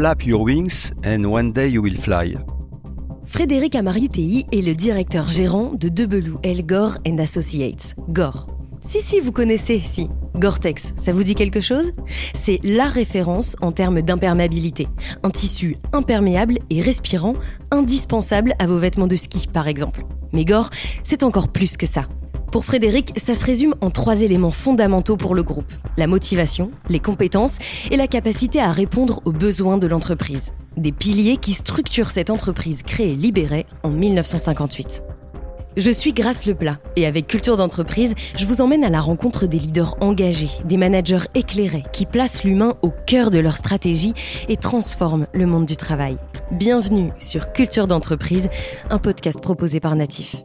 Flap your wings and one day you will fly. Frédéric Amariutei est le directeur gérant de Debelou El Gore and Associates, Gore. Si, si, vous connaissez, si. Gore-Tex, ça vous dit quelque chose? C'est la référence en termes d'imperméabilité. Un tissu imperméable et respirant, indispensable à vos vêtements de ski, par exemple. Mais Gore, c'est encore plus que ça. Pour Frédéric, ça se résume en trois éléments fondamentaux pour le groupe. La motivation, les compétences et la capacité à répondre aux besoins de l'entreprise. Des piliers qui structurent cette entreprise créée libérée en 1958. Je suis Grace Leplat et avec Culture d'entreprise, je vous emmène à la rencontre des leaders engagés, des managers éclairés qui placent l'humain au cœur de leur stratégie et transforment le monde du travail. Bienvenue sur Culture d'entreprise, un podcast proposé par Natif.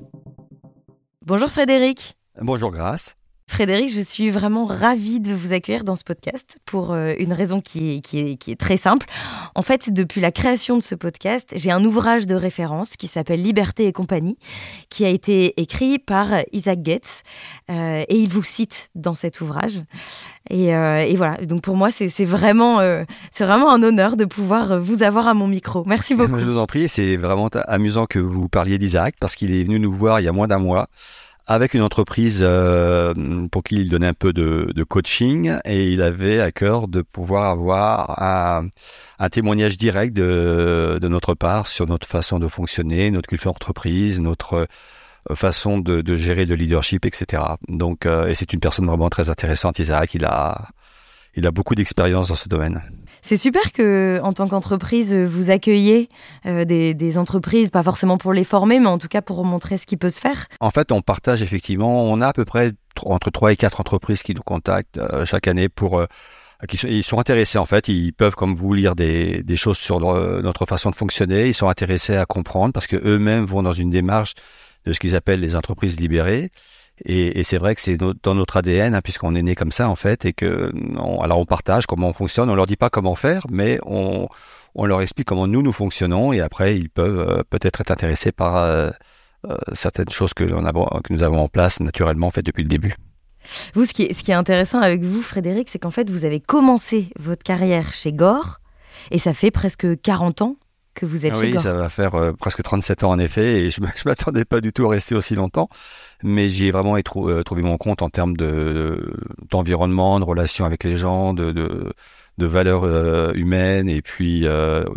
Bonjour Frédéric. Bonjour Grace. Frédéric, je suis vraiment ravie de vous accueillir dans ce podcast pour euh, une raison qui est, qui, est, qui est, très simple. En fait, depuis la création de ce podcast, j'ai un ouvrage de référence qui s'appelle Liberté et compagnie, qui a été écrit par Isaac Getz, euh, et il vous cite dans cet ouvrage. Et, euh, et voilà, donc pour moi, c'est vraiment, euh, c'est vraiment un honneur de pouvoir vous avoir à mon micro. Merci beaucoup. Je vous en prie, c'est vraiment amusant que vous parliez d'Isaac parce qu'il est venu nous voir il y a moins d'un mois avec une entreprise euh, pour qui il donnait un peu de, de, coaching et il avait à cœur de pouvoir avoir un, un témoignage direct de, de, notre part sur notre façon de fonctionner, notre culture d'entreprise, notre euh, façon de, de, gérer le leadership, etc. Donc, euh, et c'est une personne vraiment très intéressante, Isaac. Il a, il a beaucoup d'expérience dans ce domaine. C'est super que, en tant qu'entreprise, vous accueillez euh, des, des, entreprises, pas forcément pour les former, mais en tout cas pour montrer ce qui peut se faire. En fait, on partage effectivement, on a à peu près entre 3 et 4 entreprises qui nous contactent euh, chaque année pour... Euh, qui, ils sont intéressés en fait, ils peuvent comme vous lire des, des choses sur notre façon de fonctionner, ils sont intéressés à comprendre parce que eux-mêmes vont dans une démarche de ce qu'ils appellent les entreprises libérées. Et, c'est vrai que c'est dans notre ADN, hein, puisqu'on est né comme ça en fait, et que alors on partage comment on fonctionne. On leur dit pas comment faire, mais on, on leur explique comment nous nous fonctionnons, et après ils peuvent euh, peut-être être intéressés par euh, euh, certaines choses que, que nous avons en place naturellement en fait depuis le début. Vous, ce qui ce qui est intéressant avec vous, Frédéric, c'est qu'en fait vous avez commencé votre carrière chez Gore, et ça fait presque 40 ans que vous êtes ah chez oui, Gore. ça va faire euh, presque 37 ans en effet, et je ne m'attendais pas du tout à rester aussi longtemps, mais j'y ai vraiment euh, trouvé mon compte en termes d'environnement, de, de, relations avec les gens, de, de, de valeurs euh, humaines, et puis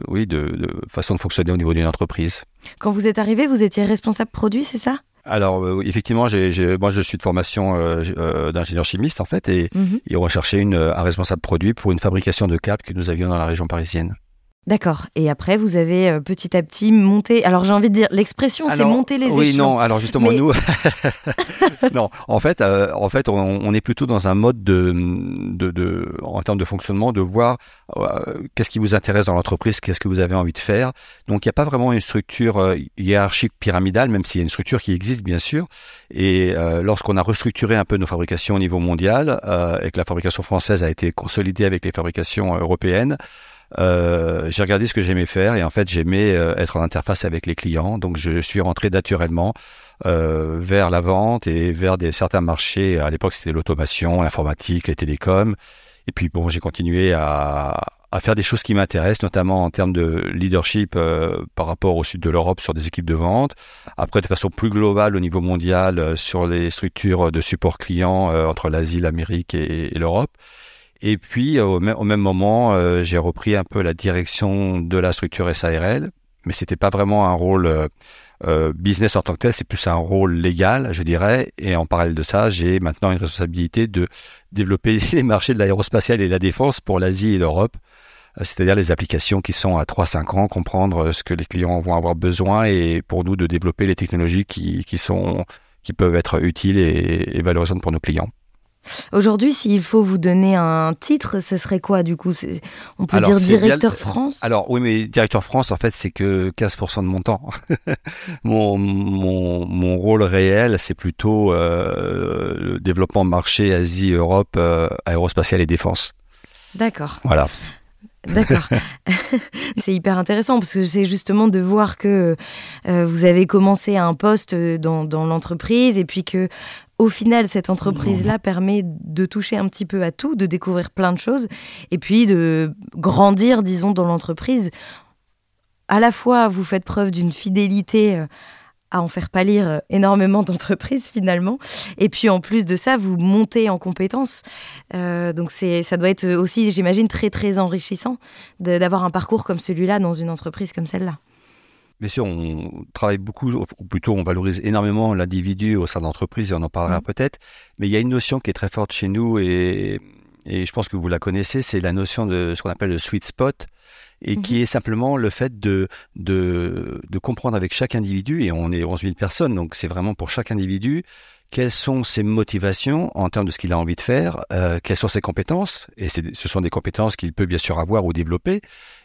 oui, de, façon de fonctionner au niveau d'une entreprise. Quand vous êtes arrivé, vous étiez responsable produit, c'est ça? Alors euh, effectivement, moi je suis de formation euh, d'ingénieur chimiste en fait, et, mm -hmm. et on recherchait une, un responsable produit pour une fabrication de câbles que nous avions dans la région parisienne. D'accord. Et après, vous avez euh, petit à petit monté. Alors, j'ai envie de dire, l'expression, c'est monter les oui, échelons. Oui, non. Alors justement, Mais... nous, non. En fait, euh, en fait, on, on, est plutôt dans un mode de, de, de, en termes de fonctionnement, de voir euh, qu'est-ce qui vous intéresse dans l'entreprise, qu'est-ce que vous avez envie de faire. Donc, il n'y a pas vraiment une structure hiérarchique pyramidale, même s'il y a une structure qui existe, bien sûr. Et lorsqu'on a restructuré un peu nos fabrications au niveau mondial et que la fabrication française a été consolidée avec les fabrications européennes. Euh, j'ai regardé ce que j'aimais faire et en fait j'aimais euh, être en interface avec les clients. Donc je suis rentré naturellement euh, vers la vente et vers des, certains marchés. À l'époque c'était l'automation, l'informatique, les télécoms. Et puis bon, j'ai continué à, à, faire des choses qui m'intéressent, notamment en termes de leadership euh, par rapport au sud de l'Europe sur des équipes de vente. Après, de façon plus globale au niveau mondial euh, sur les structures de support client euh, entre l'Asie, l'Amérique et, et l'Europe. Et puis, au même, au même moment, euh, j'ai repris un peu la direction de la structure SARL, mais c'était pas vraiment un rôle euh, business en tant que tel, c'est plus un rôle légal, je dirais. Et en parallèle de ça, j'ai maintenant une responsabilité de développer les marchés de l'aérospatiale et de la défense pour l'Asie et l'Europe, c'est-à-dire les applications qui sont à 3-5 ans, comprendre ce que les clients vont avoir besoin et pour nous de développer les technologies qui, qui, sont, qui peuvent être utiles et, et valorisantes pour nos clients. Aujourd'hui, s'il faut vous donner un titre, ce serait quoi du coup? On peut alors, dire directeur bien... France? Alors oui, mais directeur France, en fait, c'est que 15% de mon temps. mon, mon, mon, rôle réel, c'est plutôt euh, le développement marché Asie, Europe, euh, aérospatiale et défense. D'accord. Voilà. D'accord. c'est hyper intéressant parce que c'est justement de voir que euh, vous avez commencé à un poste dans, dans l'entreprise et puis que au final, cette entreprise-là permet de toucher un petit peu à tout, de découvrir plein de choses, et puis de grandir, disons, dans l'entreprise. À la fois, vous faites preuve d'une fidélité euh, à en faire pâlir euh, énormément d'entreprises finalement. Et puis en plus de ça, vous montez en compétences. Euh, donc c'est, ça doit être aussi, j'imagine, très très enrichissant d'avoir un parcours comme celui-là dans une entreprise comme celle-là. Bien sûr, on travaille beaucoup, ou plutôt on valorise énormément l'individu au sein de l'entreprise et on en parlera mmh. peut-être. Mais il y a une notion qui est très forte chez nous et, et je pense que vous la connaissez, c'est la notion de ce qu'on appelle le sweet spot et mmh qui est simplement le fait de, de, de, comprendre avec chaque individu, et on est 11 000 personnes, donc c'est vraiment pour chaque individu, quelles sont ses motivations en termes de ce qu'il a envie de faire, euh, quelles sont ses compétences, et ce sont des compétences qu'il peut bien sûr avoir ou développer,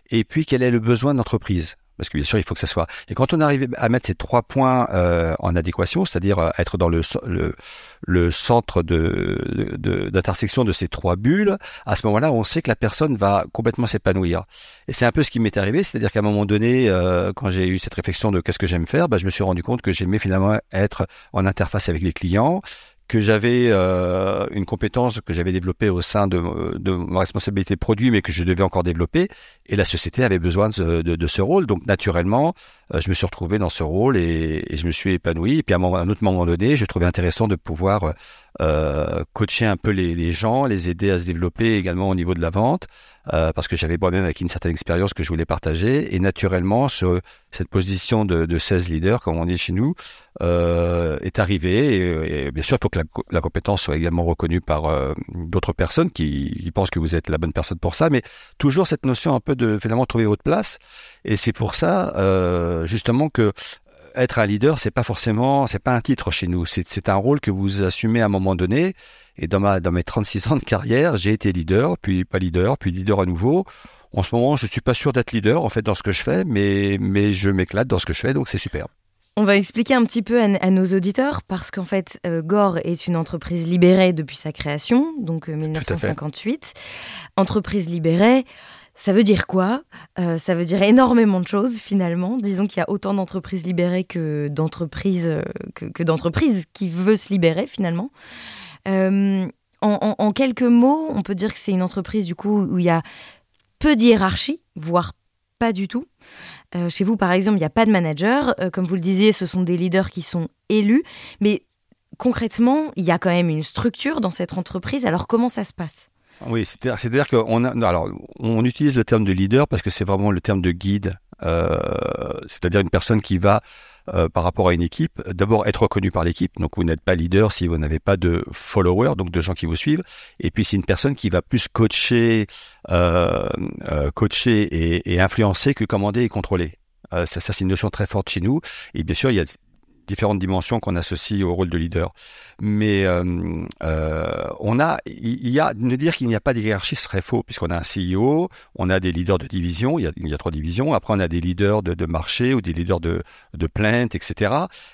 et puis quel est le besoin d'entreprise. Parce que bien sûr, il faut que ça soit. Et quand on arrive à mettre ces trois points euh, en adéquation, c'est-à-dire euh, être dans le, le, le centre de, d'intersection de, de, ces trois bulles, à ce moment-là, on sait que la personne va complètement s'épanouir. Et c'est un peu ce qui m'est arrivé, c'est-à-dire qu'à un moment donné, euh, quand j'ai eu cette réflexion de qu'est-ce que j'aime faire, bah, je me suis rendu compte que j'aimais finalement être en interface avec les clients, que j'avais euh, une compétence que j'avais développée au sein de, de, ma responsabilité produit, mais que je devais encore développer. Et la société avait besoin de, ce rôle. Donc, naturellement, je me suis retrouvé dans ce rôle et, je me suis épanoui. Et puis, à un, autre moment donné, j'ai trouvé intéressant de pouvoir euh, coacher un peu les, gens, les aider à se développer également au niveau de la vente. Euh, parce que j'avais moi-même avec une certaine expérience que je voulais partager. Et naturellement, ce, cette position de, de 16 leaders, comme on dit chez nous, euh, est arrivée. Bien sûr, il faut que la, compétence soit également reconnue par euh, d'autres personnes qui, qui, pensent que vous êtes la bonne personne pour ça. Mais toujours cette notion un peu de finalement trouver votre place. Et c'est pour ça, euh, justement, que être un leader, c'est pas forcément, c'est pas un titre chez nous. C'est un rôle que vous assumez à un moment donné. Et dans, ma, dans mes 36 ans de carrière, j'ai été leader, puis pas leader, puis leader à nouveau. En ce moment, je suis pas sûr d'être leader en fait dans ce que je fais, mais, mais je m'éclate dans ce que je fais, donc c'est super. On va expliquer un petit peu à, nos auditeurs parce qu'en fait, euh, Gore est une entreprise libérée depuis sa création, donc 1958. Euh, entreprise libérée. Ça veut dire quoi? Euh, Ça veut dire énormément de choses finalement. Disons qu'il y a autant d'entreprises libérées que d'entreprises euh, que, qui veulent se libérer finalement. Euh, en, quelques mots, on peut dire que c'est une entreprise du coup où il y a peu d'hierarchie, voire pas du tout. chez vous, par exemple, il n'y a pas de manager. comme vous le disiez, ce sont des leaders qui sont élus. Mais concrètement, il y a quand même une structure dans cette entreprise. Alors comment ça se passe? Oui, c'est-à-dire qu'on alors, on utilise le terme de leader parce que c'est vraiment le terme de guide, euh, c'est-à-dire une personne qui va euh, par rapport à une équipe, d'abord être reconnu par l'équipe. Donc vous n'êtes pas leader si vous n'avez pas de followers, donc de gens qui vous suivent. Et puis c'est une personne qui va plus coacher, euh, euh coacher et, et, influencer que commander et contrôler. Euh, ça, ça c'est une notion très forte chez nous. Et bien sûr, il y a différentes dimensions qu'on associe au rôle de leader. Mais euh, euh, on a, il y a, de dire qu'il n'y a pas de hiérarchie serait faux, puisqu'on a un CEO, on a des leaders de division, il y a, trois divisions, après on a des leaders de, marché ou des leaders de, de plainte, etc.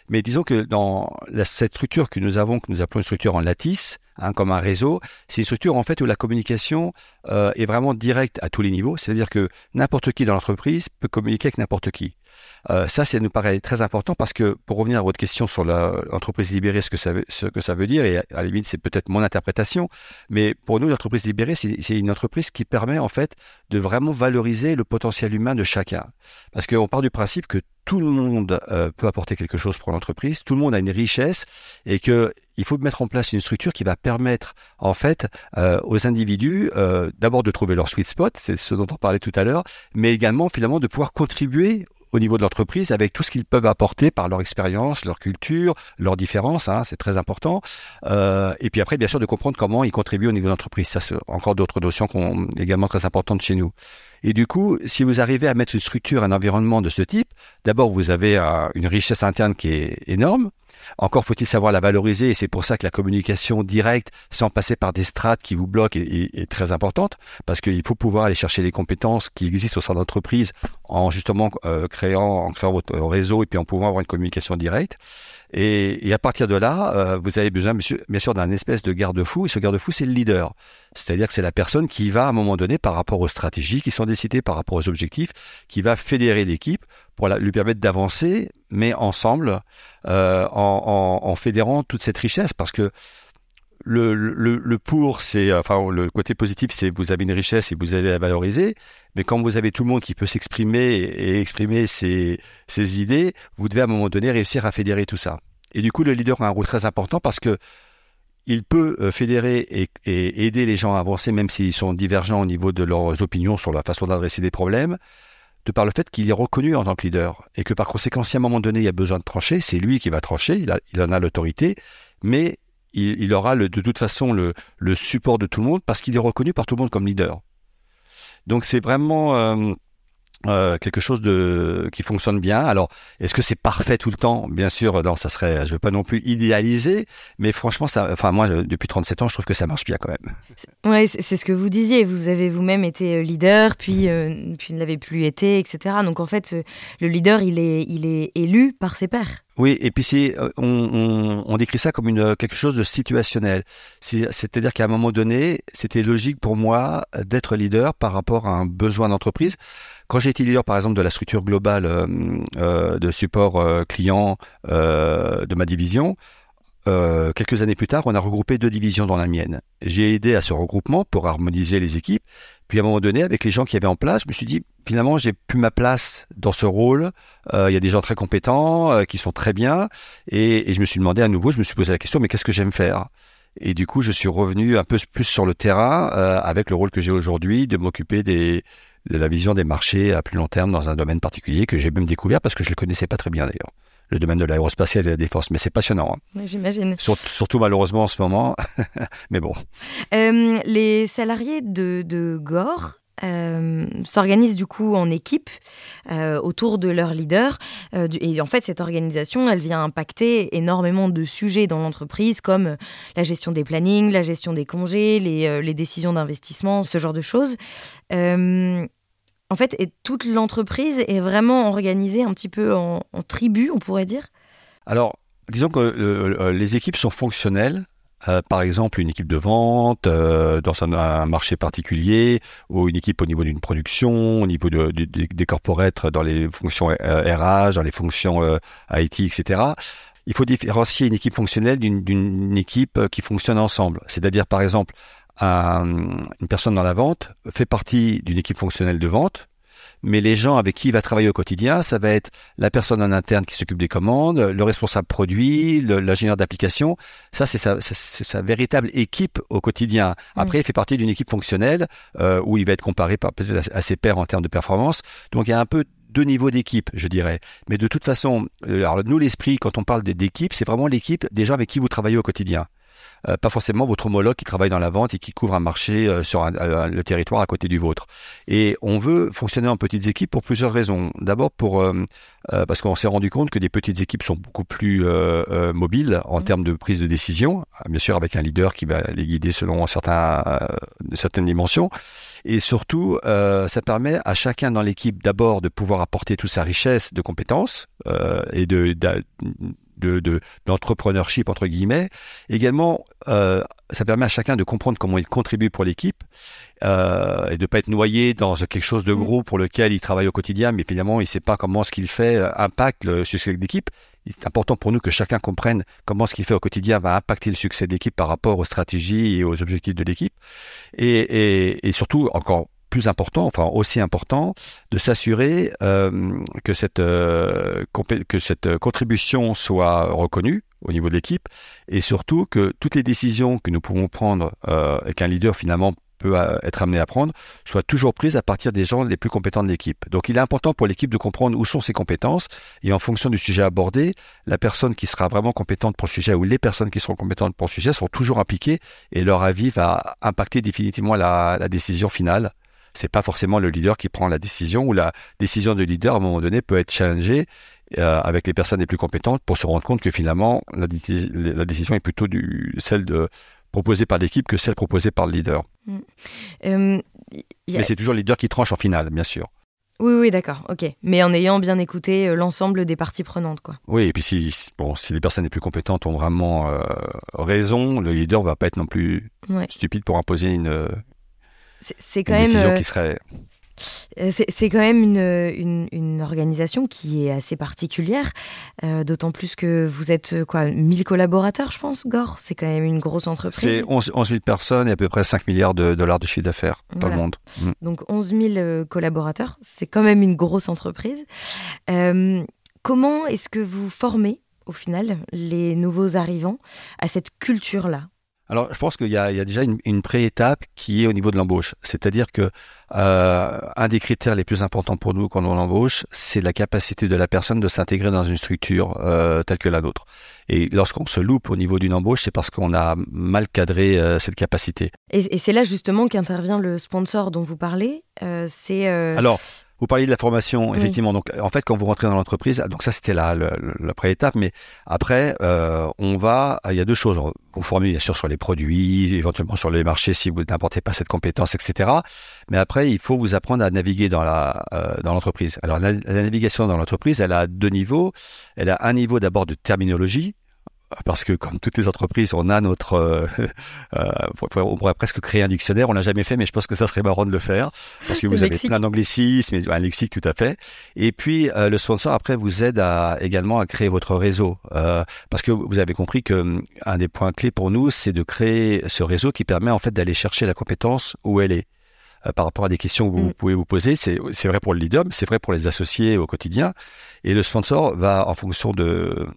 Mais disons que dans cette structure que nous avons, que nous appelons une structure en lattice, Hein, comme un réseau, c'est une structure en fait où la communication euh, est vraiment directe à tous les niveaux, c'est-à-dire que n'importe qui dans l'entreprise peut communiquer avec n'importe qui. Euh, ça, ça nous paraît très important parce que, pour revenir à votre question sur l'entreprise libérée, ce que ça veut, dire, et à, la limite, c'est peut-être mon interprétation, mais pour nous, l'entreprise libérée, c'est une entreprise qui permet en fait de vraiment valoriser le potentiel humain de chacun. Parce qu'on part du principe que tout le monde euh, peut apporter quelque chose pour l'entreprise, tout le monde a une richesse et que il faut mettre en place une structure qui va permettre en fait euh, aux individus d'abord de trouver leur sweet spot, c'est ce dont on parlait tout à l'heure, mais également finalement de pouvoir contribuer au niveau de l'entreprise avec tout ce qu'ils peuvent apporter par leur expérience, leur culture, leurs différences, hein, c'est très important. Euh, et puis après, bien sûr, de comprendre comment ils contribuent au niveau de l'entreprise. Ça, c'est encore d'autres notions qui sont également très importantes chez nous. Et du coup, si vous arrivez à mettre une structure, un environnement de ce type, d'abord, vous avez une richesse interne qui est énorme. Encore faut-il savoir la valoriser et c'est pour ça que la communication directe, sans passer par des strates qui vous bloquent, est, très importante parce qu'il faut pouvoir aller chercher les compétences qui existent au sein de l'entreprise en justement euh, créant, en créant votre réseau et puis en pouvant avoir une communication directe. Et, et à partir de là, euh, vous avez besoin bien sûr d'un espèce de garde-fou et ce garde-fou c'est le leader. C'est-à-dire que c'est la personne qui va à un moment donné par rapport aux stratégies qui sont décidées, par rapport aux objectifs, qui va fédérer l'équipe pour lui permettre d'avancer, mais ensemble, euh, en, fédérant toute cette richesse, parce que le, pour, c'est, enfin, le côté positif, c'est vous avez une richesse et vous allez la valoriser. Mais quand vous avez tout le monde qui peut s'exprimer et exprimer ses, idées, vous devez à un moment donné réussir à fédérer tout ça. Et du coup, le leader a un rôle très important parce que il peut euh, fédérer et, aider les gens à avancer, même s'ils sont divergents au niveau de leurs opinions sur la façon d'adresser des problèmes, par le fait qu'il est reconnu en tant que leader. Et que par conséquent, si à un moment donné, il y a besoin de trancher, c'est lui qui va trancher, il, en a l'autorité, mais il, aura de toute façon le, support de tout le monde parce qu'il est reconnu par tout le monde comme leader. Donc c'est vraiment... Euh, euh, quelque chose de qui fonctionne bien. Alors, est-ce que c'est parfait tout le temps? Bien sûr, non, ça serait, je veux pas non plus idéaliser, mais franchement, ça, enfin moi, depuis 37 ans, je trouve que ça marche bien quand même. Ouais, c'est ce que vous disiez. Vous avez vous-même été euh, leader, puis euh, puis ne l'avez plus été, etc. Donc en fait, le leader, il est il est élu par ses pairs. Oui, et puis c'est, on, on, décrit ça comme une, quelque chose de situationnel. C'est-à-dire qu'à un moment donné, c'était logique pour moi d'être leader par rapport à un besoin d'entreprise. Quand j'ai été leader, par exemple, de la structure globale euh, euh, de support euh, client de ma division, quelques années plus tard, on a regroupé deux divisions dans la mienne. J'ai aidé à ce regroupement pour harmoniser les équipes. Puis à un moment donné, avec les gens qui avaient en place, je me suis dit, finalement, j'ai plus ma place dans ce rôle. Il y a des gens très compétents, qui sont très bien. Et, et, je me suis demandé à nouveau, je me suis posé la question, mais qu'est-ce que j'aime faire? Et du coup, je suis revenu un peu plus sur le terrain avec le rôle que j'ai aujourd'hui de m'occuper des, de la vision des marchés à plus long terme dans un domaine particulier que j'ai même découvert parce que je le connaissais pas très bien d'ailleurs. Le domaine de l'aérospatiale et de la défense. Mais c'est passionnant. Hein. J'imagine. surtout malheureusement en ce moment. mais bon. Euh, les salariés de, de Gore euh, s'organisent du coup en équipe euh, autour de leur leader. Euh, et en fait, cette organisation, elle vient impacter énormément de sujets dans l'entreprise, comme la gestion des plannings, la gestion des congés, les, décisions d'investissement, ce genre de choses. En fait, et toute l'entreprise est vraiment organisée un petit peu en, en tribu, on pourrait dire. Alors, disons que les équipes sont fonctionnelles euh, par exemple, une équipe de vente euh, dans un, marché particulier, ou une équipe au niveau d'une production, au niveau de, des corporates dans les fonctions RH, euh, dans les fonctions IT, etc. Il faut différencier une équipe fonctionnelle d'une équipe qui fonctionne ensemble. C'est-à-dire, par exemple, une personne dans la vente fait partie d'une équipe fonctionnelle de vente, mais les gens avec qui il va travailler au quotidien, ça va être la personne en interne qui s'occupe des commandes, le responsable produit, l'ingénieur d'application. Ça, c'est sa, véritable équipe au quotidien. Après, il fait partie d'une équipe fonctionnelle euh, où il va être comparé par, peut-être à, ses pairs en termes de performance. Donc, il y a un peu deux niveaux d'équipe, je dirais. Mais de toute façon, euh, alors nous, l'esprit, quand on parle d'équipe, c'est vraiment l'équipe des gens avec qui vous travaillez au quotidien. Euh, pas forcément votre homologue qui travaille dans la vente et qui couvre un marché euh, sur euh, le territoire à côté du vôtre. Et on veut fonctionner en petites équipes pour plusieurs raisons. D'abord pour parce qu'on s'est rendu compte que des petites équipes sont beaucoup plus mobiles en mmh. termes de prise de décision, bien sûr avec un leader qui va les guider selon certains, certaines dimensions. Et surtout, ça permet à chacun dans l'équipe d'abord de pouvoir apporter toute sa richesse de compétences et de, de, d'entrepreneurship entre guillemets. Également, euh, ça permet à chacun de comprendre comment il contribue pour l'équipe euh, et de pas être noyé dans quelque chose de gros pour lequel il travaille au quotidien, mais finalement il ne sait pas comment ce qu'il fait euh, impacte le succès de l'équipe. C'est important pour nous que chacun comprenne comment ce qu'il fait au quotidien va impacter le succès de l'équipe par rapport aux stratégies et aux objectifs de l'équipe. Et, et, et surtout, encore plus important, enfin aussi important, de s'assurer euh, que cette euh, que cette contribution soit reconnue au niveau de l'équipe et surtout que toutes les décisions que nous pouvons prendre euh, et qu'un leader finalement peut être amené à prendre soient toujours prises à partir des gens les plus compétents de l'équipe. Donc il est important pour l'équipe de comprendre où sont ses compétences et en fonction du sujet abordé, la personne qui sera vraiment compétente pour le sujet ou les personnes qui seront compétentes pour le sujet seront toujours impliquées et leur avis va impacter définitivement la décision finale c'est pas forcément le leader qui prend la décision ou la décision du leader à un moment donné peut être challengée euh, avec les personnes les plus compétentes pour se rendre compte que finalement la, décision est plutôt du, celle de proposée par l'équipe que celle proposée par le leader. Mm. Euh, Mais c'est toujours le leader qui tranche en finale, bien sûr. Oui, oui, d'accord, ok. Mais en ayant bien écouté euh, l'ensemble des parties prenantes, quoi. Oui, et puis si, bon, si les personnes les plus compétentes ont vraiment raison, le leader va pas être non plus stupide pour imposer une, c'est quand même. Euh, qui serait Euh, c'est quand même une, une, organisation qui est assez particulière, euh, d'autant plus que vous êtes quoi, 1000 collaborateurs, je pense, Gore C'est quand même une grosse entreprise. C'est 11, 000 personnes et à peu près 5 milliards de dollars de chiffre d'affaires dans le monde. Mm. Donc 11 000 collaborateurs, c'est quand même une grosse entreprise. comment est-ce que vous formez au final les nouveaux arrivants à cette culture-là? Alors, je pense qu'il y, a déjà une, une pré-étape qui est au niveau de l'embauche. C'est-à-dire que euh, un des critères les plus importants pour nous quand on embauche, c'est la capacité de la personne de s'intégrer dans une structure euh, telle que la nôtre. Et lorsqu'on se loupe au niveau d'une embauche, c'est parce qu'on a mal cadré euh, cette capacité. Et, et c'est là justement qu'intervient le sponsor dont vous parlez. C'est alors vous parliez de la formation, effectivement. Donc, en fait, quand vous rentrez dans l'entreprise, donc ça, c'était la, la, la pré-étape, mais après, euh, on va, il y a deux choses. Vous formez, bien sûr, sur les produits, éventuellement sur les marchés si vous n'apportez pas cette compétence, etc. Mais après, il faut vous apprendre à naviguer dans la, euh, dans l'entreprise. Alors, la, la navigation dans l'entreprise, elle a deux niveaux. Elle a un niveau d'abord de terminologie, parce que comme toutes les entreprises, on a notre, euh, euh, on pourrait presque créer un dictionnaire. On l'a jamais fait, mais je pense que ça serait marrant de le faire parce que vous avez plein d'anglicismes, un lexique tout à fait. Et puis euh, le sponsor après vous aide à, également à créer votre réseau euh, parce que vous avez compris que un des points clés pour nous, c'est de créer ce réseau qui permet en fait d'aller chercher la compétence où elle est euh, par rapport à des questions que vous mm. pouvez vous poser. C'est vrai pour le leader, mais c'est vrai pour les associés au quotidien. Et le sponsor va, en fonction de,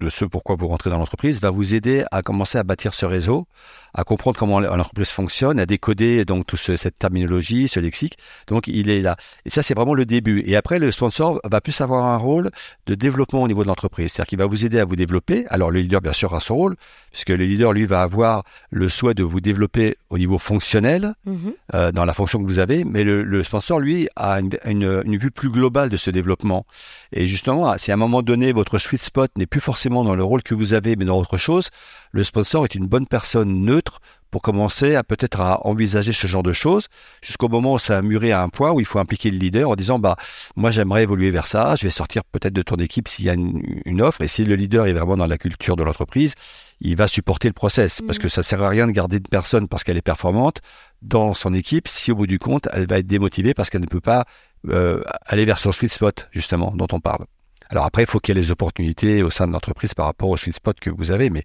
de ce pourquoi vous rentrez dans l'entreprise va vous aider à commencer à bâtir ce réseau, à comprendre comment l'entreprise fonctionne, à décoder donc toute cette terminologie, ce lexique. Donc il est là. Et ça c'est vraiment le début. Et après le sponsor va plus avoir un rôle de développement au niveau de l'entreprise, c'est-à-dire qu'il va vous aider à vous développer. Alors le leader bien sûr a son rôle, puisque le leader lui va avoir le souhait de vous développer au niveau fonctionnel mm-hmm. euh, dans la fonction que vous avez, mais le, le sponsor lui a une, une, une, vue plus globale de ce développement. Et justement, si à un moment donné votre sweet spot n'est plus forcément dans le rôle que vous avez, mais dans autre chose, le sponsor est une bonne personne neutre pour commencer à peut-être à envisager ce genre de choses jusqu'au moment où ça a mûri à un point où il faut impliquer le leader en disant bah moi j'aimerais évoluer vers ça, je vais sortir peut-être de ton équipe s'il y a une, offre et si le leader est vraiment dans la culture de l'entreprise, il va supporter le process parce que ça sert à rien de garder une personne parce qu'elle est performante dans son équipe si au bout du compte elle va être démotivée parce qu'elle ne peut pas euh, aller vers son sweet spot justement dont on parle. Alors après, il faut qu'il y ait les opportunités au sein de l'entreprise par rapport au sweet spot que vous avez, mais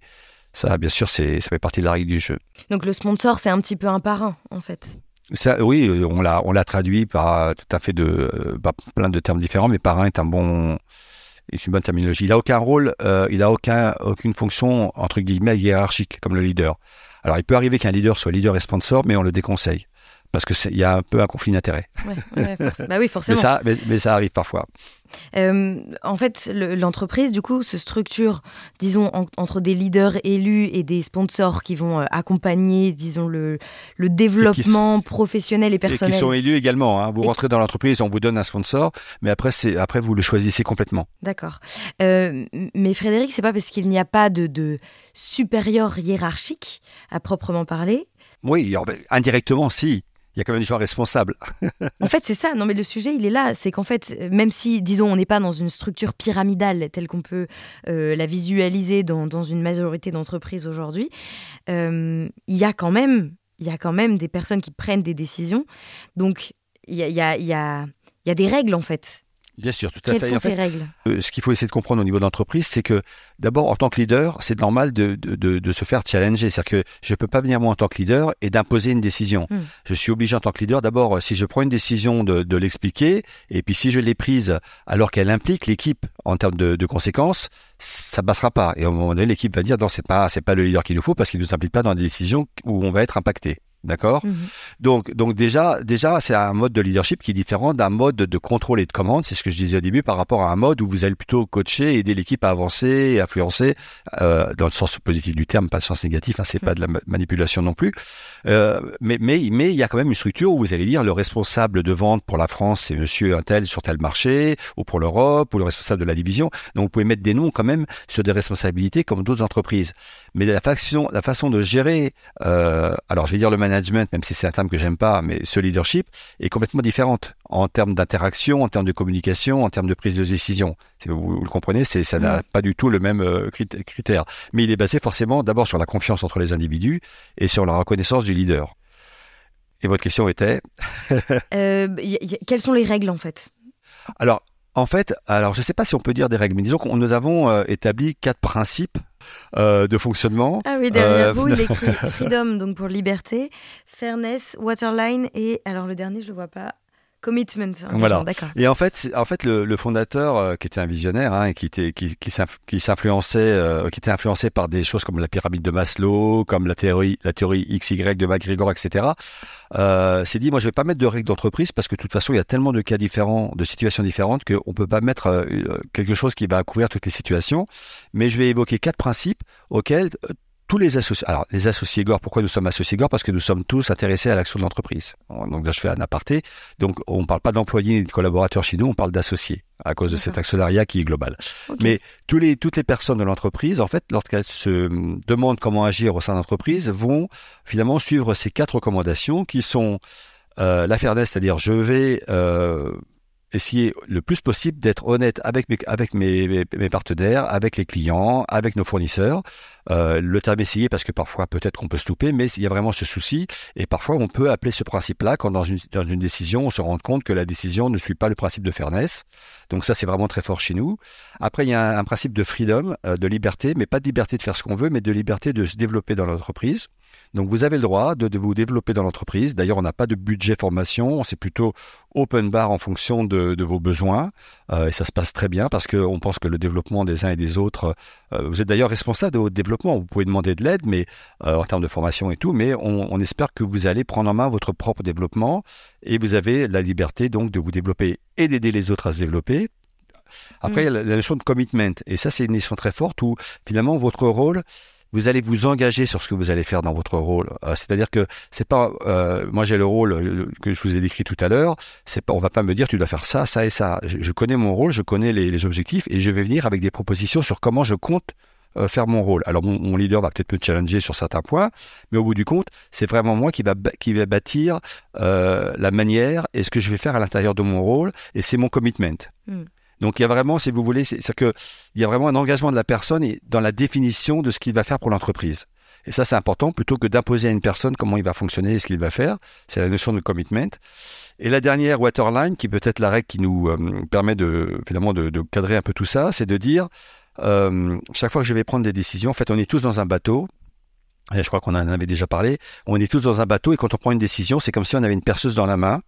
ça, bien sûr, ça fait partie de la règle du jeu. Donc le sponsor, c'est un petit peu un parrain, en fait. Ça, oui, on l'a, on l'a traduit par tout à fait de, par plein de termes différents, mais parrain est un bon, est une bonne terminologie. Il a aucun rôle, euh, il a aucun, aucune fonction entre guillemets hiérarchique comme le leader. Alors, il peut arriver qu'un leader soit leader et sponsor, mais on le déconseille parce que il y a un peu un conflit d'intérêts. Ouais, bah oui, forcément. mais, ça, mais, ça arrive parfois. Euh, en fait, l'entreprise, du coup, se structure, disons, entre des leaders élus et des sponsors qui vont euh, accompagner, disons, le, le développement professionnel et personnel. Et qui sont élus également. Hein. Vous rentrez dans l'entreprise, on vous donne un sponsor, mais après, après vous le choisissez complètement. D'accord. Euh, mais Frédéric, c'est pas parce qu'il n'y a pas de, de supérieur hiérarchique à proprement parler? Oui, indirectement, si il y a quand même des gens responsables. en fait, c'est ça. Non, mais le sujet, il est là. C'est qu'en fait, même si, disons, on n'est pas dans une structure pyramidale telle qu'on peut euh, la visualiser dans, une majorité d'entreprises aujourd'hui, euh, il y a quand même, il y a quand même des personnes qui prennent des décisions. Donc, il y a, a, y, a, y a des règles en fait. Bien sûr, tout à Quelles fait. sont ces règles? euh, Ce qu'il faut essayer de comprendre au niveau de l'entreprise, c'est que d'abord, en tant que leader, c'est normal de, de, de, se faire challenger. C'est-à-dire que je ne peux pas venir moi en tant que leader et d'imposer une décision. Hmm. Je suis obligé en tant que leader, d'abord, si je prends une décision, de, de l'expliquer. Et puis si je l'ai prise alors qu'elle implique l'équipe en termes de, de, conséquences, ça passera pas. Et à un moment donné, l'équipe va dire non, c'est pas c'est pas le leader qu'il nous faut parce qu'il ne nous implique pas dans des décisions où on va être impacté. D'accord mhm. Donc, donc déjà, déjà c'est un mode de leadership qui est différent d'un mode de contrôle et de commande. C'est ce que je disais au début par rapport à un mode où vous allez plutôt coacher, aider l'équipe à avancer et influencer euh, dans le sens positif du terme, pas le sens négatif. Hein, c'est pas de la manipulation non plus. Euh, mais, mais, mais il y a quand même une structure où vous allez dire le responsable de vente pour la France, c'est Monsieur un tel sur tel marché, ou pour l'Europe, ou le responsable de la division. Donc, vous pouvez mettre des noms quand même sur des responsabilités comme d'autres entreprises. Mais la façon, la façon de gérer, euh, alors je vais dire le management, même si c'est un terme que j'aime pas, mais ce leadership est complètement différente en termes d'interaction, en termes de communication, en termes de prise de décision. Si vous, le comprenez, ça n'a pas du tout le même euh, critère. Mais il est basé forcément d'abord sur la confiance entre les individus et sur la reconnaissance du leader. Et votre question était? Euh, Quelles sont les règles en fait? Alors, en fait, alors je ne sais pas si on peut dire des règles, mais disons que nous avons euh, établi quatre principes euh, de fonctionnement. Ah oui, derrière vous, il écrit freedom, donc pour liberté, fairness, waterline et alors le dernier, je ne le vois pas. Commitment. Voilà. Et en fait, en fait, le, fondateur, euh, qui était un visionnaire, hein, qui était, qui, qui s'influençait, euh, qui était influencé par des choses comme la pyramide de Maslow, comme la théorie, la théorie XY de McGregor, etc. Euh, s'est dit, moi, je vais pas mettre de règles d'entreprise parce que de toute façon, il y a tellement de cas différents, de situations différentes qu'on peut pas mettre euh, quelque chose qui va couvrir toutes les situations. Mais je vais évoquer quatre principes auxquels tous les associés, alors les associés GOR, pourquoi nous sommes associés GOR Parce que nous sommes tous intéressés à l'action de l'entreprise. Donc là, je fais un aparté. Donc on ne parle pas d'employés ni de collaborateurs chez nous, on parle d'associés à cause de cet actionnariat qui est global. Mais tous les, toutes les personnes de l'entreprise, en fait, lorsqu'elles se demandent comment agir au sein de l'entreprise, vont finalement suivre ces quatre recommandations qui sont euh, la fairness, c'est-à-dire je vais euh, essayer le plus possible d'être honnête avec mes, partenaires, avec les clients, avec nos fournisseurs. Euh, le terme essayer parce que parfois peut-être qu'on peut se louper, mais il y a vraiment ce souci et parfois on peut appeler ce principe-là quand dans une, dans une décision on se rend compte que la décision ne suit pas le principe de fairness. Donc ça c'est vraiment très fort chez nous. Après il y a un, principe de freedom, euh, de liberté, mais pas de liberté de faire ce qu'on veut, mais de liberté de se développer dans l'entreprise. Donc vous avez le droit de, vous développer dans l'entreprise. D'ailleurs, on n'a pas de budget formation, c'est plutôt open bar en fonction de, vos besoins. Euh, et ça se passe très bien parce qu'on pense que le développement des uns et des autres, euh, vous êtes d'ailleurs responsable de votre développement. Vous pouvez demander de l'aide, mais euh, en termes de formation et tout, mais on, on, espère que vous allez prendre en main votre propre développement et vous avez la liberté donc de vous développer et d'aider les autres à se développer. Après, il y a la notion de commitment. Et ça, c'est une notion très forte où finalement votre rôle, vous allez vous engager sur ce que vous allez faire dans votre rôle. Euh, c'est-à-dire que c'est pas, euh, moi j'ai le rôle euh, que je vous ai décrit tout à l'heure. C'est pas, on va pas me dire tu dois faire ça, ça et ça. Je, connais mon rôle, je connais les, objectifs et je vais venir avec des propositions sur comment je compte faire mon rôle. Alors mon, leader va peut-être me challenger sur certains points, mais au bout du compte, c'est vraiment moi qui va qui va bâtir la manière et ce que je vais faire à l'intérieur de mon rôle et c'est mon commitment. Hmm. Donc il y a vraiment, si vous voulez, c'est que il y a vraiment un engagement de la personne dans la définition de ce qu'il va faire pour l'entreprise. Et ça, c'est important, plutôt que d'imposer à une personne comment il va fonctionner et ce qu'il va faire. C'est la notion de commitment. Et la dernière waterline, qui peut être la règle qui nous euh, permet de, finalement, de, cadrer un peu tout ça, c'est de dire, euh, chaque fois que je vais prendre des décisions, en fait, on est tous dans un bateau, je crois qu'on en avait déjà parlé, on est tous dans un bateau et quand on prend une décision, c'est comme si on avait une perceuse dans la main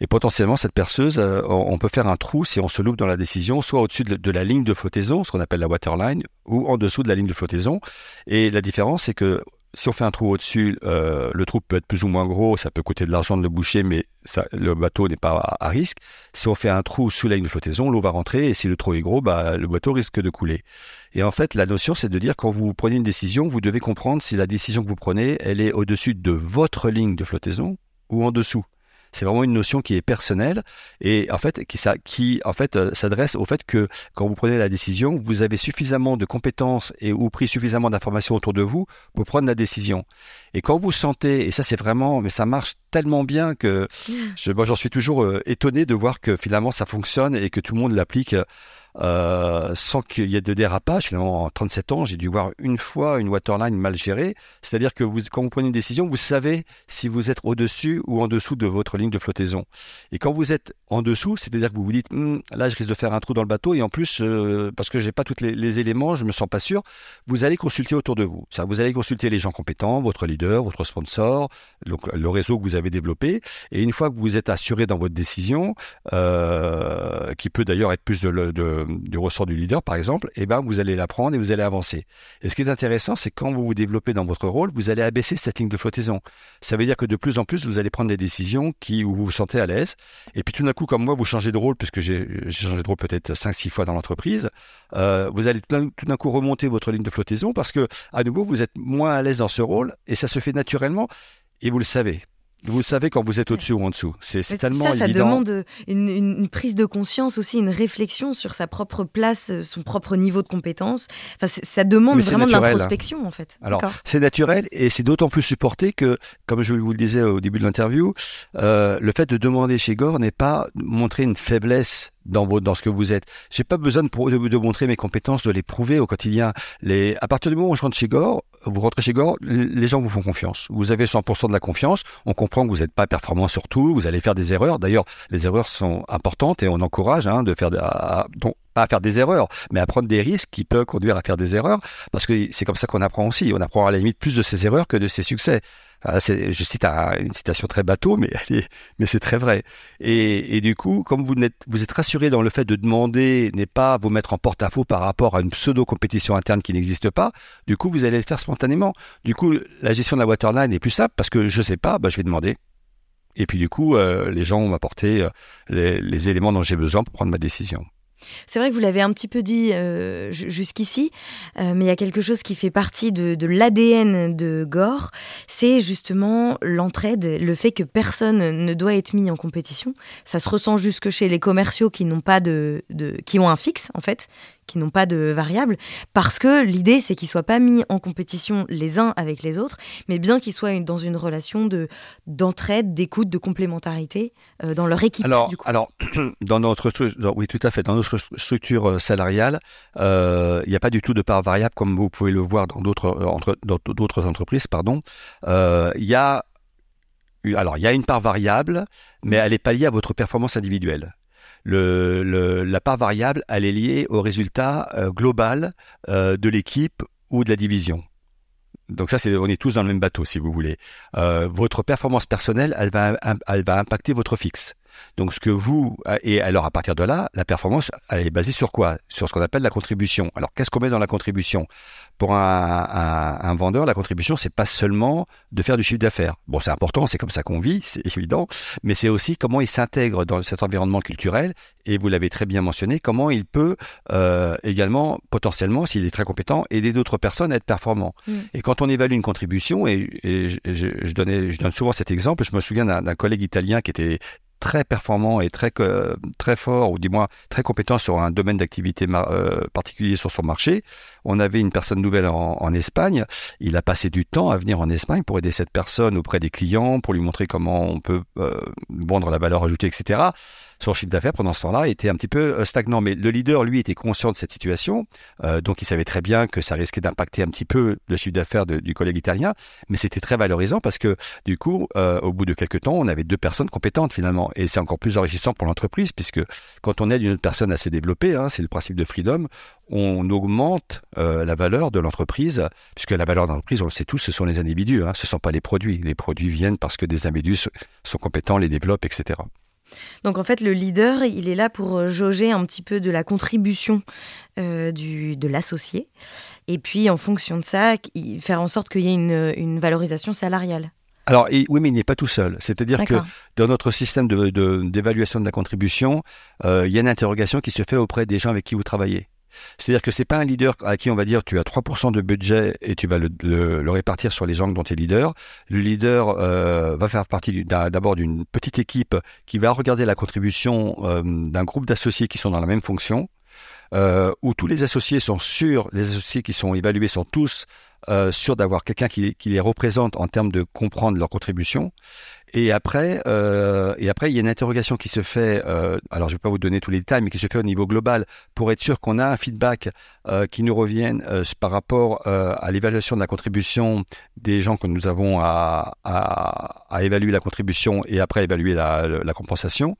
et potentiellement cette perceuse, euh, on peut faire un trou si on se loupe dans la décision, soit au-dessus de, la ligne de flottaison, ce qu'on appelle la waterline, ou en dessous de la ligne de flottaison. Et la différence, c'est que si on fait un trou au-dessus, euh, le trou peut être plus ou moins gros, ça peut coûter de l'argent de le boucher, mais le bateau n'est pas à, risque. Si on fait un trou sous la ligne de flottaison, l'eau va rentrer, et si le trou est gros, bah, le bateau risque de couler. Et en fait, la notion, c'est de dire quand vous prenez une décision, vous devez comprendre si la décision que vous prenez, elle est au-dessus de votre ligne de flottaison ou en dessous. C'est vraiment une notion qui est personnelle et en fait qui, ça, qui en fait euh, s'adresse au fait que quand vous prenez la décision, vous avez suffisamment de compétences et ou pris suffisamment d'informations autour de vous pour prendre la décision. Et quand vous sentez, et ça c'est vraiment, mais ça marche tellement bien que je, moi j'en suis toujours euh, étonné de voir que finalement ça fonctionne et que tout le monde l'applique. Euh, sans qu'il y ait de dérapage. Finalement, en 37 ans, j'ai dû voir une fois une waterline mal gérée. C'est-à-dire que quand vous prenez une décision, vous savez si vous êtes au-dessus ou en dessous de votre ligne de flottaison. Et quand vous êtes en dessous, c'est-à-dire que vous vous dites, hum, là, je risque de faire un trou dans le bateau, et en plus, euh, parce que j'ai pas tous les, éléments, je me sens pas sûr, vous allez consulter autour de vous. Vous allez consulter les gens compétents, votre leader, votre sponsor, donc le réseau que vous avez développé. Et une fois que vous êtes assuré dans votre décision, euh, qui peut d'ailleurs être plus de, de du ressort du leader, par exemple, eh ben, vous allez l'apprendre et vous allez avancer. Et ce qui est intéressant, c'est quand vous vous développez dans votre rôle, vous allez abaisser cette ligne de flottaison. Ça veut dire que de plus en plus, vous allez prendre des décisions qui, où vous vous sentez à l'aise. Et puis tout d'un coup, comme moi, vous changez de rôle, puisque j'ai changé de rôle peut-être 5-6 fois dans l'entreprise, euh, vous allez tout d'un coup remonter votre ligne de flottaison parce que, à nouveau, vous êtes moins à l'aise dans ce rôle et ça se fait naturellement et vous le savez. Vous savez quand vous êtes au-dessus ou en dessous. C'est tellement ça, ça demande une, prise de conscience aussi, une réflexion sur sa propre place, son propre niveau de compétence. Enfin, ça demande vraiment de l'introspection en fait. Alors c'est naturel et c'est d'autant plus supporté que, comme je vous le disais au début de l'interview, euh, le fait de demander chez Gore n'est pas montrer une faiblesse dans, vos, dans ce que vous êtes. J'ai pas besoin de, de, montrer mes compétences, de les prouver au quotidien. Les, à partir du moment où je rentre chez Gore, vous rentrez chez Gore, les gens vous font confiance. Vous avez 100% de la confiance. On comprend que vous n'êtes pas performant sur tout. Vous allez faire des erreurs. D'ailleurs, les erreurs sont importantes et on encourage hein, de faire, à, pas à faire des erreurs, mais à prendre des risques qui peuvent conduire à faire des erreurs. Parce que c'est comme ça qu'on apprend aussi. On apprend à la limite plus de ses erreurs que de ses succès. Ah, je cite une citation très bateau, mais, c'est très vrai. Et, du coup, comme vous êtes, rassuré dans le fait de demander, n'est pas vous mettre en porte-à-faux par rapport à une pseudo-compétition interne qui n'existe pas, du coup, vous allez le faire spontanément. Du coup, la gestion de la waterline est plus simple parce que je sais pas, bah, je vais demander. Et puis du coup, euh, les gens vont m'apporter euh, les éléments dont j'ai besoin pour prendre ma décision. C'est vrai que vous l'avez un petit peu dit euh, jusqu'ici, euh, mais il y a quelque chose qui fait partie de, l'ADN de Gore, c'est justement l'entraide, le fait que personne ne doit être mis en compétition. Ça se ressent jusque chez les commerciaux qui n'ont pas de, qui ont un fixe en fait, qui n'ont pas de variable, parce que l'idée, c'est qu'ils ne soient pas mis en compétition les uns avec les autres, mais bien qu'ils soient dans une relation de, d'entraide, d'écoute, de complémentarité euh, dans leur équipe. Alors, alors dans notre oui, tout à fait, dans notre structure euh, salariale, euh, il n'y a pas du tout de part variable comme vous pouvez le voir dans d'autres, entre, dans d'autres entreprises. Pardon. Il y a alors, il y a une part variable, mais elle n'est pas liée à votre performance individuelle le, la part variable, elle est liée au résultat euh, global euh, de l'équipe ou de la division. Donc ça, c'est, on est tous dans le même bateau, si vous voulez. Euh, votre performance personnelle, elle va, elle va impacter votre fixe. Donc ce que vous et alors à partir de là, la performance elle est basée sur quoi? Sur ce qu'on appelle la contribution. Alors qu'est-ce qu'on met dans la contribution? Pour un, vendeur, la contribution c'est pas seulement de faire du chiffre d'affaires. Bon, c'est important, c'est comme ça qu'on vit, c'est évident, mais c'est aussi comment il s'intègre dans cet environnement culturel et vous l'avez très bien mentionné, comment il peut euh, également potentiellement, s'il est très compétent, aider d'autres personnes à être performants. Mm. Et quand on évalue une contribution, et, je, donnais, je donne souvent cet exemple, je me souviens d'un collègue italien qui était très performant et très, très fort, ou du moins très compétent sur un domaine d'activité euh, particulier sur son marché. On avait une personne nouvelle en, Espagne. Il a passé du temps à venir en Espagne pour aider cette personne auprès des clients, pour lui montrer comment on peut euh, vendre la valeur ajoutée, etc son chiffre d'affaires pendant ce temps-là était un petit peu euh, stagnant. Mais le leader, lui, était conscient de cette situation, euh, donc il savait très bien que ça risquait d'impacter un petit peu le chiffre d'affaires du collègue italien, mais c'était très valorisant parce que du coup, euh, au bout de quelques temps, on avait deux personnes compétentes finalement, et c'est encore plus enrichissant pour l'entreprise puisque quand on aide une autre personne à se développer, hein, c'est le principe de freedom, on augmente la valeur de l'entreprise, puisque la valeur de l'entreprise, on le sait tous, ce sont les individus, hein, ce ne sont pas les produits. Les produits viennent parce que des individus sont compétents, les développent, etc. Donc en fait, le leader, il est là pour euh, jauger un petit peu de la contribution euh, du, de l'associé. Et puis en fonction de ça, faire en sorte qu'il y ait une, valorisation salariale. Alors oui, mais il n'est pas tout seul. C'est-à-dire que dans notre système d'évaluation de, de, la contribution, euh, il y a une interrogation qui se fait auprès des gens avec qui vous travaillez. C'est-à-dire que c'est pas un leader à qui on va dire tu as 3% de budget et tu vas le, répartir sur les gens dont tu es leader. Le leader euh, va faire partie d'abord d'une petite équipe qui va regarder la contribution euh, d'un groupe d'associés qui sont dans la même fonction. Euh, où tous les associés sont sûrs, les associés qui sont évalués sont tous sûrs d'avoir quelqu'un qui, qui, les représente en termes de comprendre leur contribution. Et après, euh, et après, il y a une interrogation qui se fait. Euh, alors, je ne vais pas vous donner tous les détails, mais qui se fait au niveau global pour être sûr qu'on a un feedback euh, qui nous revienne euh, par rapport euh, à l'évaluation de la contribution des gens que nous avons à, à, à évaluer la contribution et après évaluer la, la, compensation.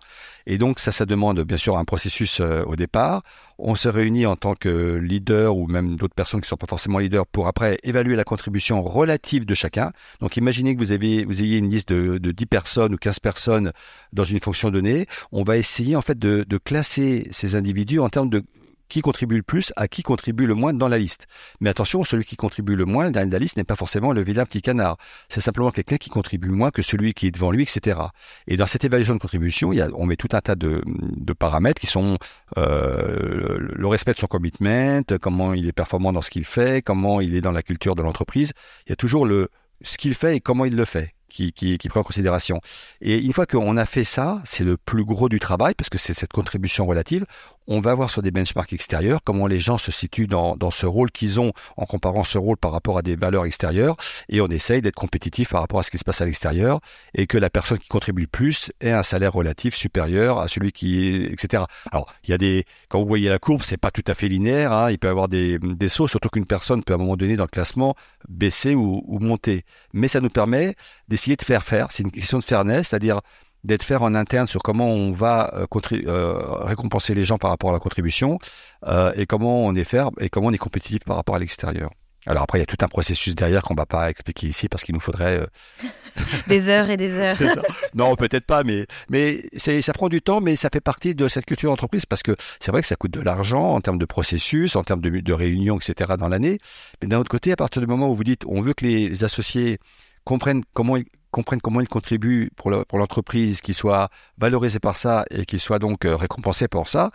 Et donc, ça, ça demande bien sûr un processus au départ. On se réunit en tant que leader ou même d'autres personnes qui ne sont pas forcément leaders pour après évaluer la contribution relative de chacun. Donc, imaginez que vous, avez, vous ayez une liste de, de 10 personnes ou 15 personnes dans une fonction donnée. On va essayer en fait de, de classer ces individus en termes de qui contribue le plus à qui contribue le moins dans la liste. Mais attention, celui qui contribue le moins dans la liste n'est pas forcément le vilain petit canard. C'est simplement quelqu'un qui contribue moins que celui qui est devant lui, etc. Et dans cette évaluation de contribution, on met tout un tas de, de paramètres qui sont euh, le respect de son commitment, comment il est performant dans ce qu'il fait, comment il est dans la culture de l'entreprise. Il y a toujours le ce qu'il fait et comment il le fait. qui, qui, qui prend en considération. Et une fois qu'on a fait ça, c'est le plus gros du travail parce que c'est cette contribution relative. On va voir sur des benchmarks extérieurs comment les gens se situent dans, ce rôle qu'ils ont en comparant ce rôle par rapport à des valeurs extérieures et on essaye d'être compétitif par rapport à ce qui se passe à l'extérieur et que la personne qui contribue plus ait un salaire relatif supérieur à celui qui etc. Alors, il y a des, quand vous voyez la courbe, c'est pas tout à fait linéaire, hein, il peut y avoir des, des sauts, surtout qu'une personne peut à un moment donné dans le classement baisser ou, ou monter. Mais ça nous permet d'essayer de faire faire, c'est une question de fairness, c'est-à-dire d'être faire en interne sur comment on va euh, euh, récompenser les gens par rapport à la contribution euh, et comment on est faire et comment on est compétitif par rapport à l'extérieur. Alors après, il y a tout un processus derrière qu'on ne va pas expliquer ici parce qu'il nous faudrait des heures et des heures. non, peut-être pas, mais mais ça prend du temps, mais ça fait partie de cette culture d'entreprise parce que c'est vrai que ça coûte de l'argent en termes de processus, en termes de, de réunions, etc. dans l'année. Mais d'un autre côté, à partir du moment où vous dites, on veut que les associés comprennent comment ils comprennent comment ils contribuent pour l'entreprise, qu'ils soient valorisés par ça et qu'ils soient donc euh, récompensés pour ça,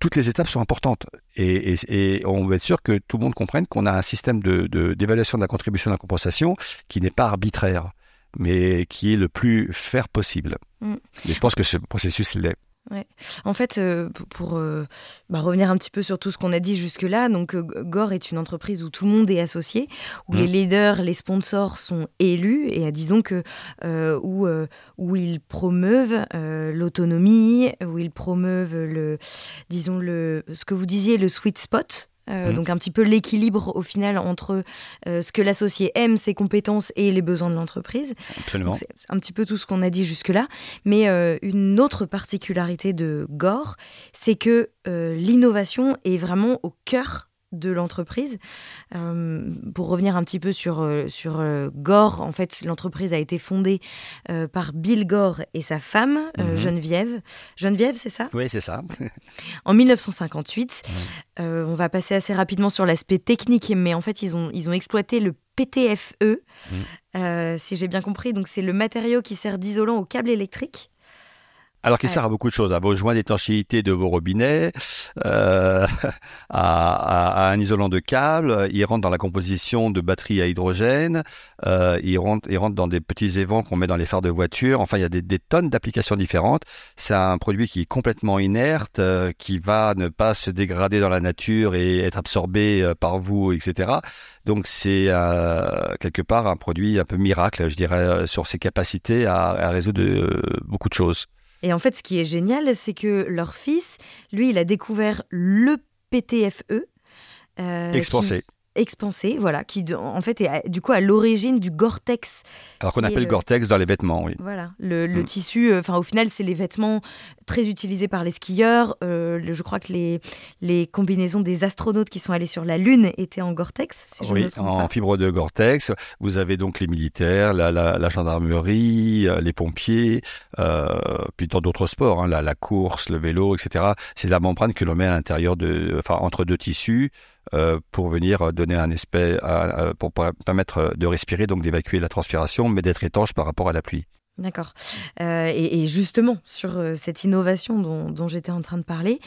toutes les étapes sont importantes. Et, on veut être sûr que tout le monde comprenne qu'on a un système d'évaluation de, de la contribution de la compensation qui n'est pas arbitraire, mais qui est le plus faire possible. Mm. Et je pense que ce processus l'est. Ouais. En fait, euh, pour euh, bah, revenir un petit peu sur tout ce qu'on a dit jusque-là, donc euh, Gore est une entreprise où tout le monde est associé, où les mmh. leaders, les sponsors sont élus et disons que où, où ils promeuvent l'autonomie, où ils promeuvent le, disons le, ce que vous disiez, le sweet spot. Euh, mmh. Donc un petit peu l'équilibre au final entre euh, ce que l'associé aime, ses compétences et les besoins de l'entreprise. Absolument. C'est un petit peu tout ce qu'on a dit jusque-là. Mais euh, une autre particularité de Gore, c'est que l'innovation est vraiment au cœur de l'entreprise. Euh, pour revenir un petit peu sur, euh, sur euh, Gore, en fait, l'entreprise a été fondée par Bill Gore et sa femme, mhm. Geneviève. Geneviève, c'est ça? Oui, c'est ça. en 1958. on va passer assez rapidement sur l'aspect technique, mais en fait, ils ont, ils ont exploité le PTFE, mhm. si j'ai bien compris. Donc, c'est le matériau qui sert d'isolant au câble électrique. Alors qu'il sert à beaucoup de choses, à vos joints d'étanchéité de vos robinets, euh, à, un isolant de câble, il rentre dans la composition de batteries à hydrogène, euh, il, rentre, il rentre dans des petits évents qu'on met dans les phares de voiture, enfin il y a des, tonnes d'applications différentes. C'est un produit qui est complètement inerte, euh, qui va ne pas se dégrader dans la nature et être absorbé euh, par vous, etc. Donc c'est euh, quelque part un produit un peu miracle, je dirais, sur ses capacités à, à résoudre beaucoup de choses. Et en fait, ce qui est génial, c'est que leur fils, lui, il a découvert le PTFE. Euh, expansé, voilà, qui en fait est du coup à l'origine du Gore-Tex. Alors qu'on appelle Gore-Tex dans les vêtements, oui. Voilà, le, mm. tissu, euh, enfin au final c'est les vêtements très utilisés par les skieurs. Euh, je crois que les, les combinaisons des astronautes qui sont allés sur la Lune étaient en Gore-Tex. Si oui, en fibre de Gore-Tex. Vous avez donc les militaires, la, la, gendarmerie, euh, les pompiers, puis dans d'autres sports, hein, la, la, course, le vélo, etc. C'est la membrane que l'on met à l'intérieur de, enfin entre deux tissus. Euh, pour venir donner un aspect, pour permettre de respirer, donc d'évacuer la transpiration, mais d'être étanche par rapport à la pluie. D'accord. Euh, et, justement, sur euh, cette innovation dont, j'étais en train de parler,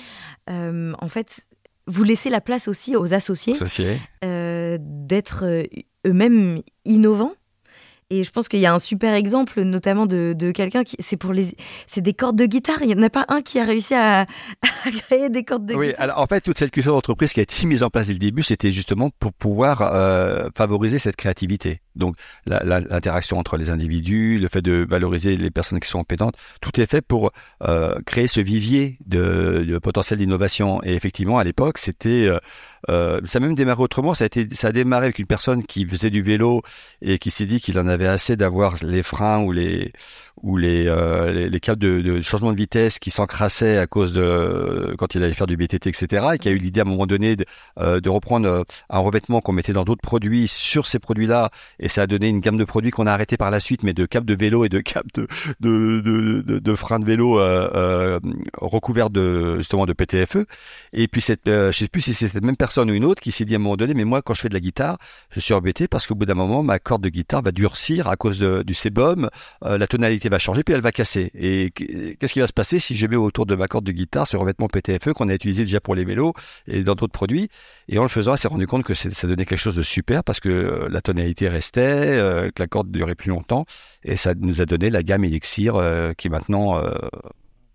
en fait, vous laissez la place aussi aux associés, associés. d'être eux-mêmes innovants et je pense qu'il y a un super exemple, notamment de, quelqu'un qui, c'est pour les, c'est des cordes de guitare. Il n'y en a pas un qui a réussi à, créer des cordes de oui, guitare. alors en fait, toute cette culture d'entreprise qui a été mise en place dès le début, c'était justement pour pouvoir euh, favoriser cette créativité. Donc l'interaction entre les individus, le fait de valoriser les personnes qui sont compétentes, tout est fait pour euh, créer ce vivier de, potentiel d'innovation. Et effectivement, à l'époque, c'était euh, euh, ça a même démarré autrement. Ça a, été, ça a démarré avec une personne qui faisait du vélo et qui s'est dit qu'il en avait assez d'avoir les freins ou les ou les, les, câbles de, changement de vitesse qui s'encrassaient à cause de quand il allait faire du BTT, etc. Et qui a eu l'idée à un moment donné de, de reprendre un revêtement qu'on mettait dans d'autres produits sur ces produits-là. Ça a donné une gamme de produits qu'on a arrêté par la suite, mais de câbles de vélo et de câbles de, de, freins de vélo euh, recouverts de justement de PTFE. Et puis cette, je sais plus si c'est cette même personne ou une autre qui s'est dit à un moment donné, mais moi quand je fais de la guitare, je suis embêté parce qu'au bout d'un moment, ma corde de guitare va durcir à cause du sébum, euh, la tonalité va changer, puis elle va casser. Et qu'est-ce qui va se passer si je mets autour de ma corde de guitare ce revêtement PTFE qu'on a utilisé déjà pour les vélos et dans d'autres produits? Et en le faisant, elle s'est rendu compte que ça donnait quelque chose de super parce que euh, la tonalité restait, euh, que la corde durait plus longtemps, et ça nous a donné la gamme Elixir qui est maintenant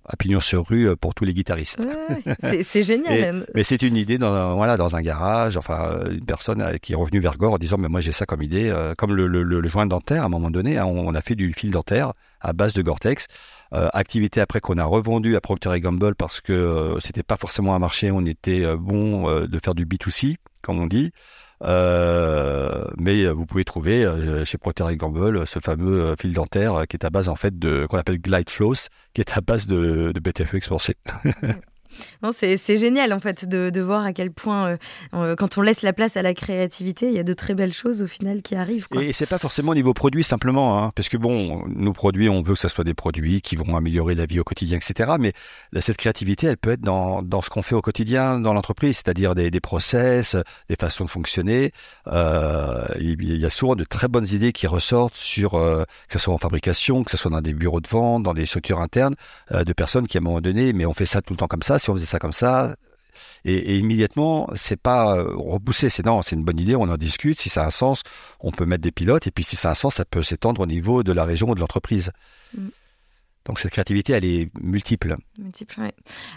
à pignon sur rue euh, pour tous les guitaristes. c'est génial. mais c'est une idée dans, voilà, dans un garage, enfin euh, une personne euh, qui est revenue vers Gore en disant mais moi j'ai ça comme idée, comme le, le, joint dentaire à un moment donné, hein, on, a fait du fil dentaire à base de Gore-Tex. activité après qu'on a revendu à Procter Gamble parce que c'était pas forcément un marché, on était bon de faire du B2C comme on dit. Euh, mais vous pouvez trouver euh, chez Procter Gamble ce fameux euh, fil dentaire qui est à base en fait de qu'on appelle Glide Floss, qui est à base de, de BTFE expansé. C'est génial en fait de, voir à quel point, euh, euh, quand on laisse la place à la créativité, il y a de très belles choses au final qui arrivent. Quoi. Et c'est pas forcément au niveau produit simplement, hein, parce que bon, nos produits, on veut que ce soit des produits qui vont améliorer la vie au quotidien, etc. Mais cette créativité, elle peut être dans, dans ce qu'on fait au quotidien dans l'entreprise, c'est-à-dire des, des, process, des façons de fonctionner. Euh, il y a souvent de très bonnes idées qui ressortent sur, que ce soit en fabrication, que ce soit dans des bureaux de vente, dans des structures internes, de personnes qui à un moment donné, mais on fait ça tout le temps comme ça si on faisait ça comme ça, et, immédiatement, c'est pas euh, repousser, c'est non, c'est une bonne idée, on en discute. Si ça a un sens, on peut mettre des pilotes, et puis si ça a un sens, ça peut s'étendre au niveau de la région ou de l'entreprise. Mm. Donc cette créativité, elle est multiple. Multiple, oui.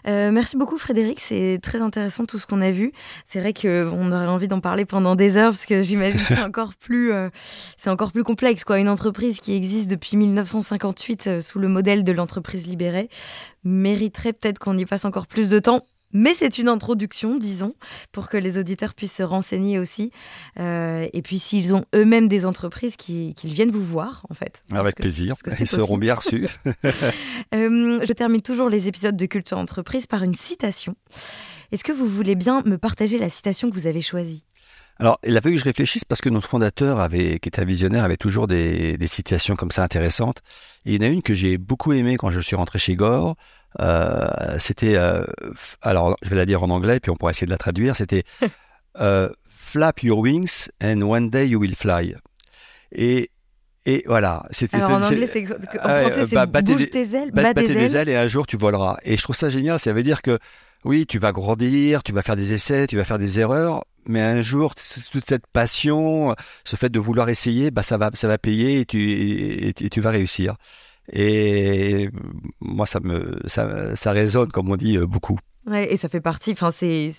Euh, merci beaucoup Frédéric, c'est très intéressant tout ce qu'on a vu. C'est vrai qu'on aurait envie d'en parler pendant des heures parce que j'imagine que c'est encore plus, euh, c'est encore plus complexe quoi. Une entreprise qui existe depuis 1958 sous le modèle de l'entreprise libérée mériterait peut-être qu'on y passe encore plus de temps. Mais c'est une introduction, disons, pour que les auditeurs puissent se renseigner aussi. Euh, et puis s'ils ont eux-mêmes des entreprises, qu'ils viennent vous voir, en fait. Avec plaisir, ils seront bien reçus. Euh, je termine toujours les épisodes de Culture Entreprise par une citation. Est-ce que vous voulez bien me partager la citation que vous avez choisie? Alors, il a fallu que je réfléchisse parce que notre fondateur, avait, qui était un visionnaire, avait toujours des, des citations comme ça intéressantes. Et il y en a une que j'ai beaucoup aimée quand je suis rentré chez Gore. Euh, c'était, euh, alors je vais la dire en anglais, puis on pourra essayer de la traduire. C'était euh, Flap your wings and one day you will fly. Et et voilà. C'était, Alors en anglais, c'est, en français, c'est bah, bouge tes ailes, bat, tes ailes. et un jour tu voleras. Et je trouve ça génial. Ça veut dire que oui, tu vas grandir, tu vas faire des essais, tu vas faire des erreurs, mais un jour, toute cette passion, ce fait de vouloir essayer, bah ça va, ça va payer et tu, et tu vas réussir. Et moi, ça me, ça, ça résonne, comme on dit, euh, beaucoup. Ouais, et ça fait partie, enfin c'est,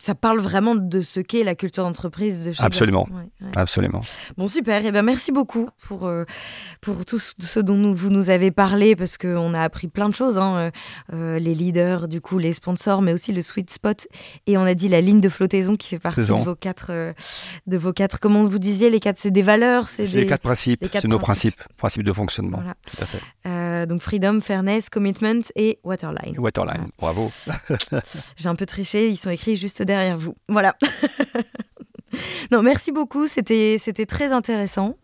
ça parle vraiment de ce qu'est la culture d'entreprise de chez Absolument, absolument. Bon super, et eh ben merci beaucoup pour euh, pour tout ce dont vous nous avez parlé parce qu'on a appris plein de choses, hein, euh, euh, les leaders, du coup les sponsors, mais aussi le sweet spot et on a dit la ligne de flottaison qui fait partie de vos quatre de vos quatre, comment vous disiez les quatre, c'est des valeurs, c'est les quatre principes, c'est nos principes, principes de fonctionnement. Tout à fait. donc freedom, fairness, commitment et waterline. Waterline, bravo. J'ai un peu triché, ils sont écrits juste derrière vous. Voilà. non, merci beaucoup, c'était c'était très intéressant.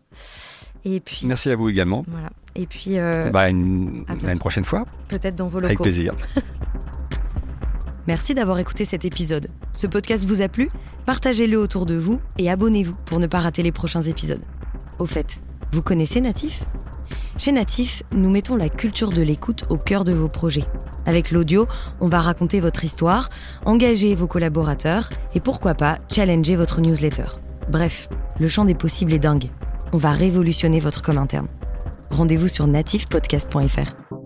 Et puis. Merci à vous également. Voilà. Et puis. Euh, bah, une, une prochaine fois. Peut-être dans vos locaux. Avec plaisir. Merci d'avoir écouté cet épisode. Ce podcast vous a plu? Partagez-le autour de vous et abonnez-vous pour ne pas rater les prochains épisodes. Au fait, vous connaissez Natif? Chez Natif, nous mettons la culture de l'écoute au cœur de vos projets. Avec l'audio, on va raconter votre histoire, engager vos collaborateurs et pourquoi pas challenger votre newsletter. Bref, le champ des possibles est dingue. On va révolutionner votre com interne. Rendez-vous sur natifpodcast.fr.